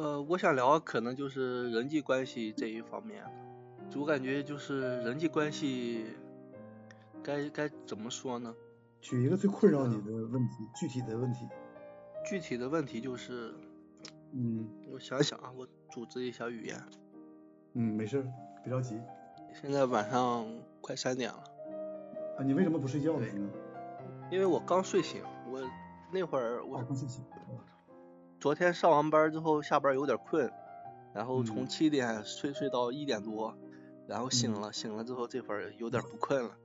呃，我想聊可能就是人际关系这一方面，我感觉就是人际关系该该怎么说呢？举一个最困扰你的问题，具体的问题。具体的问题就是，嗯，我想想啊，我组织一下语言。嗯，没事，别着急。现在晚上快三点了。啊，你为什么不睡觉呢？因为我刚睡醒，我那会儿我刚睡醒。昨天上完班之后下班有点困，然后从七点睡睡到一点多，然后醒了，醒了之后这会儿有点不困了。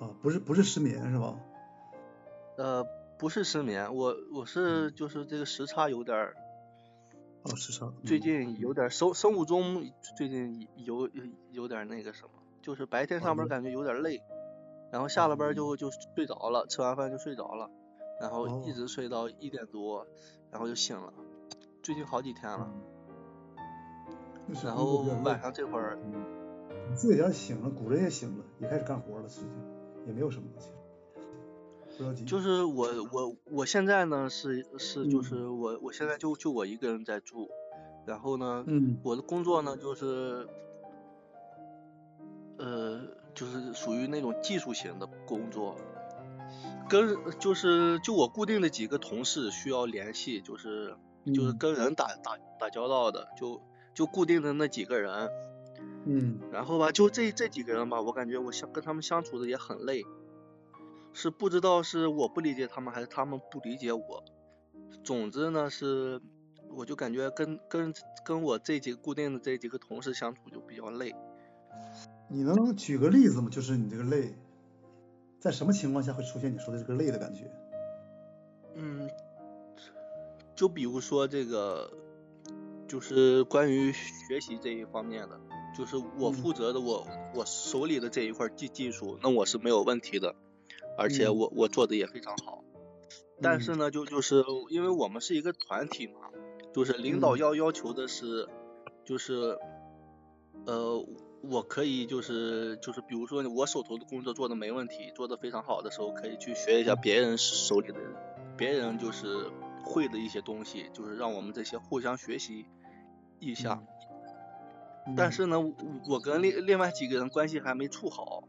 啊，不是不是失眠是吧？呃，不是失眠，我我是就是这个时差有点儿。哦，时差。最近有点生生物钟最近有有有点那个什么，就是白天上班感觉有点累，然后下了班就就睡着了，吃完饭就睡着了，然后一直睡到一点多，然后就醒了。最近好几天了。然后晚上这会儿。自己要醒了，骨子也醒了，也开始干活了，实际也没有什么。就是我我我现在呢是是就是我我现在就就我一个人在住，然后呢，我的工作呢就是呃就是属于那种技术型的工作，跟就是就我固定的几个同事需要联系，就是就是跟人打打打交道的，就就固定的那几个人。嗯，然后吧，就这这几个人吧，我感觉我相跟他们相处的也很累，是不知道是我不理解他们，还是他们不理解我。总之呢，是我就感觉跟跟跟我这几个固定的这几个同事相处就比较累。你能举个例子吗？就是你这个累，在什么情况下会出现你说的这个累的感觉？嗯，就比如说这个，就是关于学习这一方面的。就是我负责的，我我手里的这一块技技术，那我是没有问题的，而且我我做的也非常好。但是呢，就就是因为我们是一个团体嘛，就是领导要要求的是，就是呃，我可以就是就是比如说我手头的工作做的没问题，做的非常好的时候，可以去学一下别人手里的别人就是会的一些东西，就是让我们这些互相学习一下。但是呢，我跟另另外几个人关系还没处好，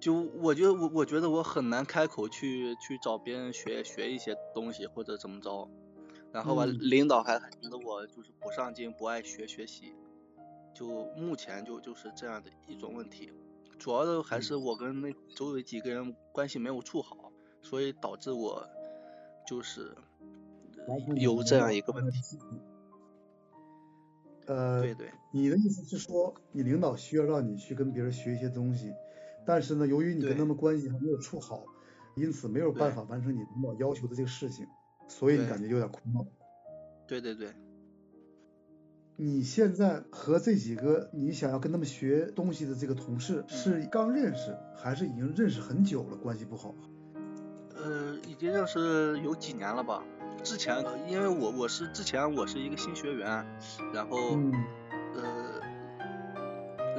就我觉得我我觉得我很难开口去去找别人学学一些东西或者怎么着，然后吧，领导还觉得我就是不上进不爱学学习，就目前就就是这样的一种问题，主要的还是我跟那周围几个人关系没有处好，所以导致我就是有这样一个问题。呃，对对，你的意思是说，你领导需要让你去跟别人学一些东西，但是呢，由于你跟他们关系还没有处好，因此没有办法完成你领导要求的这个事情，所以你感觉有点苦恼。对对对。你现在和这几个你想要跟他们学东西的这个同事是刚认识，还是已经认识很久了，关系不好？呃，已经认识有几年了吧。之前，因为我我是之前我是一个新学员，然后呃，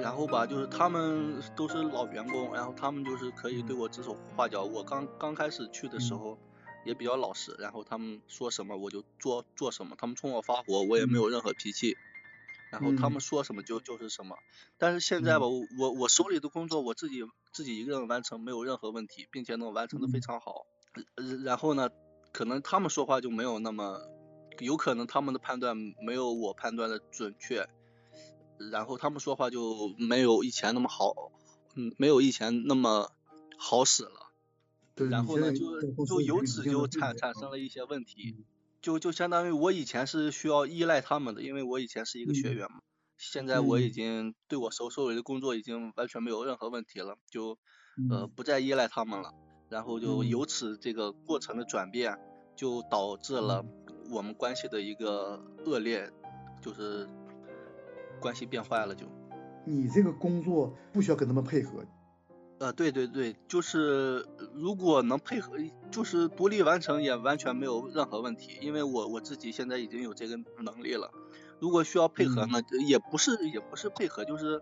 然后吧，就是他们都是老员工，然后他们就是可以对我指手画脚。我刚刚开始去的时候也比较老实，然后他们说什么我就做做什么，他们冲我发火我也没有任何脾气，然后他们说什么就就是什么。但是现在吧，我我手里的工作我自己自己一个人完成没有任何问题，并且能完成的非常好。然后呢？可能他们说话就没有那么，有可能他们的判断没有我判断的准确，然后他们说话就没有以前那么好，嗯，没有以前那么好使了。然后呢，就就由此就产产生了一些问题，就就相当于我以前是需要依赖他们的，因为我以前是一个学员嘛，现在我已经对我手手里的工作已经完全没有任何问题了，就呃不再依赖他们了。然后就由此这个过程的转变，就导致了我们关系的一个恶劣，就是关系变坏了就。你这个工作不需要跟他们配合。呃，对对对，就是如果能配合，就是独立完成也完全没有任何问题，因为我我自己现在已经有这个能力了。如果需要配合呢，也不是也不是配合，就是。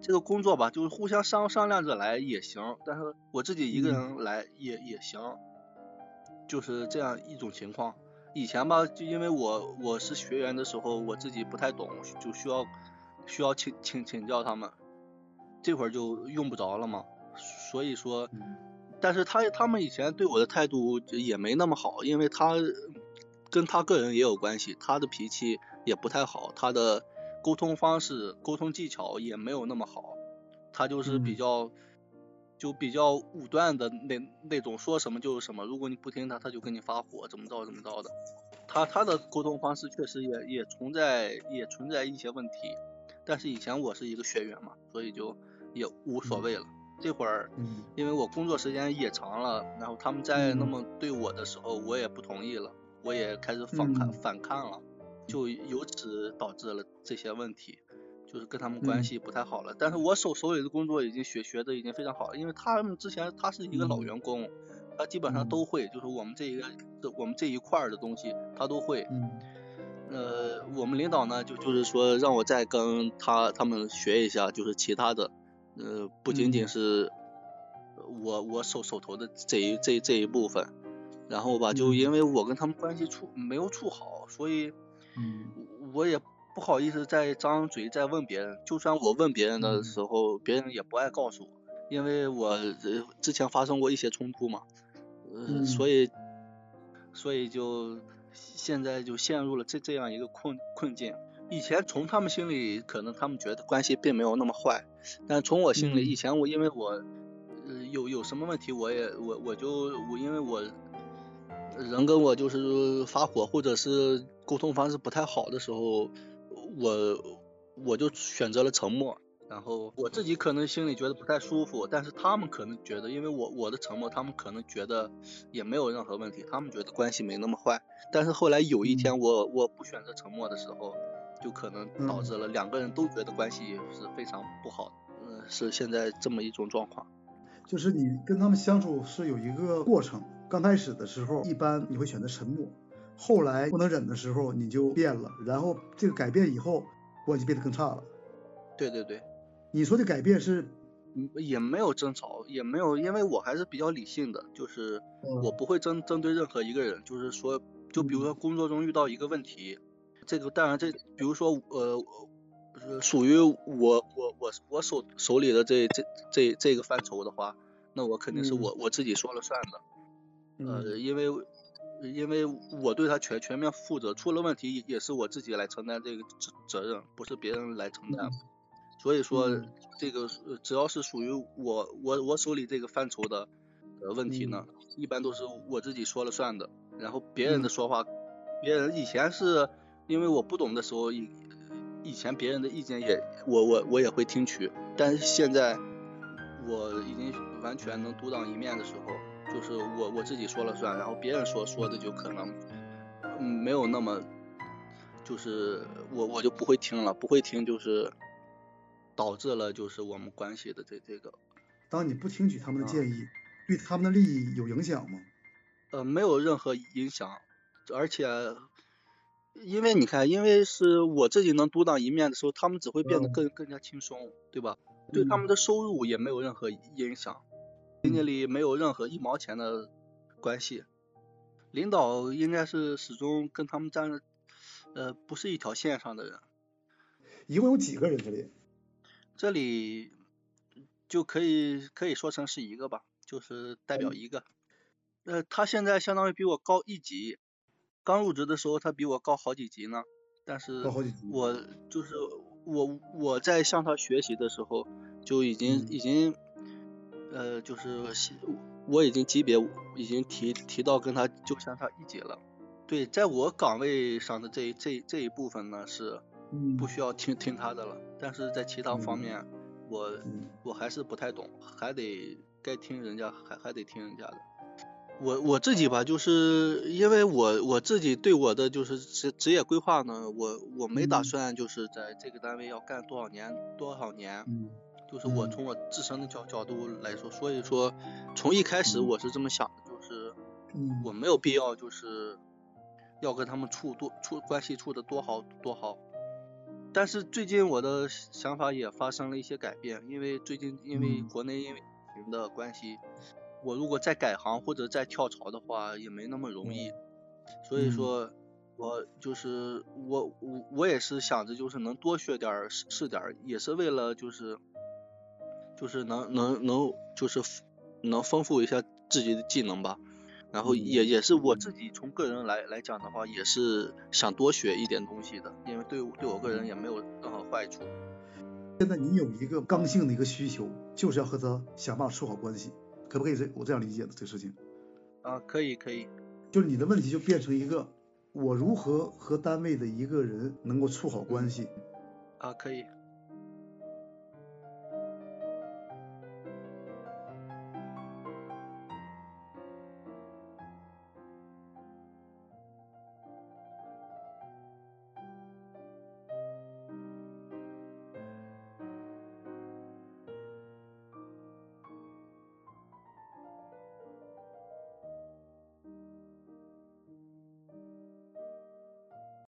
这个工作吧，就是互相商商量着来也行，但是我自己一个人来也也行，就是这样一种情况。以前吧，就因为我我是学员的时候，我自己不太懂，就需要需要请请请教他们，这会儿就用不着了嘛。所以说，但是他他们以前对我的态度也没那么好，因为他跟他个人也有关系，他的脾气也不太好，他的沟通方式、沟通技巧也没有那么好，他就是比较。就比较武断的那那种，说什么就是什么。如果你不听他，他就跟你发火，怎么着怎么着的。他他的沟通方式确实也也存在也存在一些问题。但是以前我是一个学员嘛，所以就也无所谓了。这会儿，因为我工作时间也长了，然后他们在那么对我的时候，我也不同意了，我也开始反抗反抗了，就由此导致了这些问题。就是跟他们关系不太好了，但是我手手里的工作已经学学的已经非常好了，因为他们之前他是一个老员工，他基本上都会，就是我们这一个我们这一块的东西他都会。嗯。呃，我们领导呢就就是说让我再跟他他们学一下，就是其他的，呃，不仅仅是我我手手头的这一这这一部分，然后吧，就因为我跟他们关系处没有处好，所以，嗯，我也。不好意思再张嘴再问别人，就算我问别人的时候，别人也不爱告诉我，因为我之前发生过一些冲突嘛，呃，所以所以就现在就陷入了这这样一个困困境。以前从他们心里可能他们觉得关系并没有那么坏，但从我心里，以前我因为我呃有有什么问题，我也我我就我因为我人跟我就是发火或者是沟通方式不太好的时候。我我就选择了沉默，然后我自己可能心里觉得不太舒服，但是他们可能觉得，因为我我的沉默，他们可能觉得也没有任何问题，他们觉得关系没那么坏。但是后来有一天我我不选择沉默的时候，就可能导致了两个人都觉得关系是非常不好，嗯，是现在这么一种状况。就是你跟他们相处是有一个过程，刚开始的时候一般你会选择沉默。后来不能忍的时候，你就变了，然后这个改变以后，关系变得更差了。对对对，你说的改变是，也没有争吵，也没有，因为我还是比较理性的，就是我不会针针对任何一个人，就是说，就比如说工作中遇到一个问题，这个当然这，比如说呃，属于我我我我手手里的这这这这个范畴的话，那我肯定是我我自己说了算的，呃，因为。因为我对他全全面负责，出了问题也是我自己来承担这个责责任，不是别人来承担。所以说，这个只要是属于我我我手里这个范畴的呃问题呢，一般都是我自己说了算的。然后别人的说话，别人以前是因为我不懂的时候，以以前别人的意见也我我我也会听取，但是现在我已经完全能独当一面的时候。就是我我自己说了算，然后别人说说的就可能嗯没有那么，就是我我就不会听了，不会听就是导致了就是我们关系的这这个。当你不听取他们的建议，对他们的利益有影响吗？呃，没有任何影响，而且因为你看，因为是我自己能独当一面的时候，他们只会变得更更加轻松，对吧？对他们的收入也没有任何影响。经济里没有任何一毛钱的关系，领导应该是始终跟他们站呃不是一条线上的人。一共有几个人这里？这里就可以可以说成是一个吧，就是代表一个。呃，他现在相当于比我高一级，刚入职的时候他比我高好几级呢。但是我就是我我在向他学习的时候就已经已经。呃，就是我已经级别已经提提到跟他就相差一级了。对，在我岗位上的这这这一部分呢是不需要听听他的了，但是在其他方面我我还是不太懂，还得该听人家还还得听人家的。我我自己吧，就是因为我我自己对我的就是职职业规划呢，我我没打算就是在这个单位要干多少年多少年。就是我从我自身的角角度来说，所以说从一开始我是这么想的，就是我没有必要就是要跟他们处多处关系处的多好多好。但是最近我的想法也发生了一些改变，因为最近因为国内因为疫情的关系，我如果再改行或者再跳槽的话也没那么容易。所以说，我就是我我我也是想着就是能多学点是是点，也是为了就是就是能能能就是能丰富一下自己的技能吧。然后也也是我自己从个人来来讲的话，也是想多学一点东西的，因为对对我个人也没有任何坏处。现在你有一个刚性的一个需求，就是要和他想办法处好关系，可不可以这我这样理解的这个事情？啊，可以可以。就是你的问题就变成一个，我如何和单位的一个人能够处好关系？啊，可以。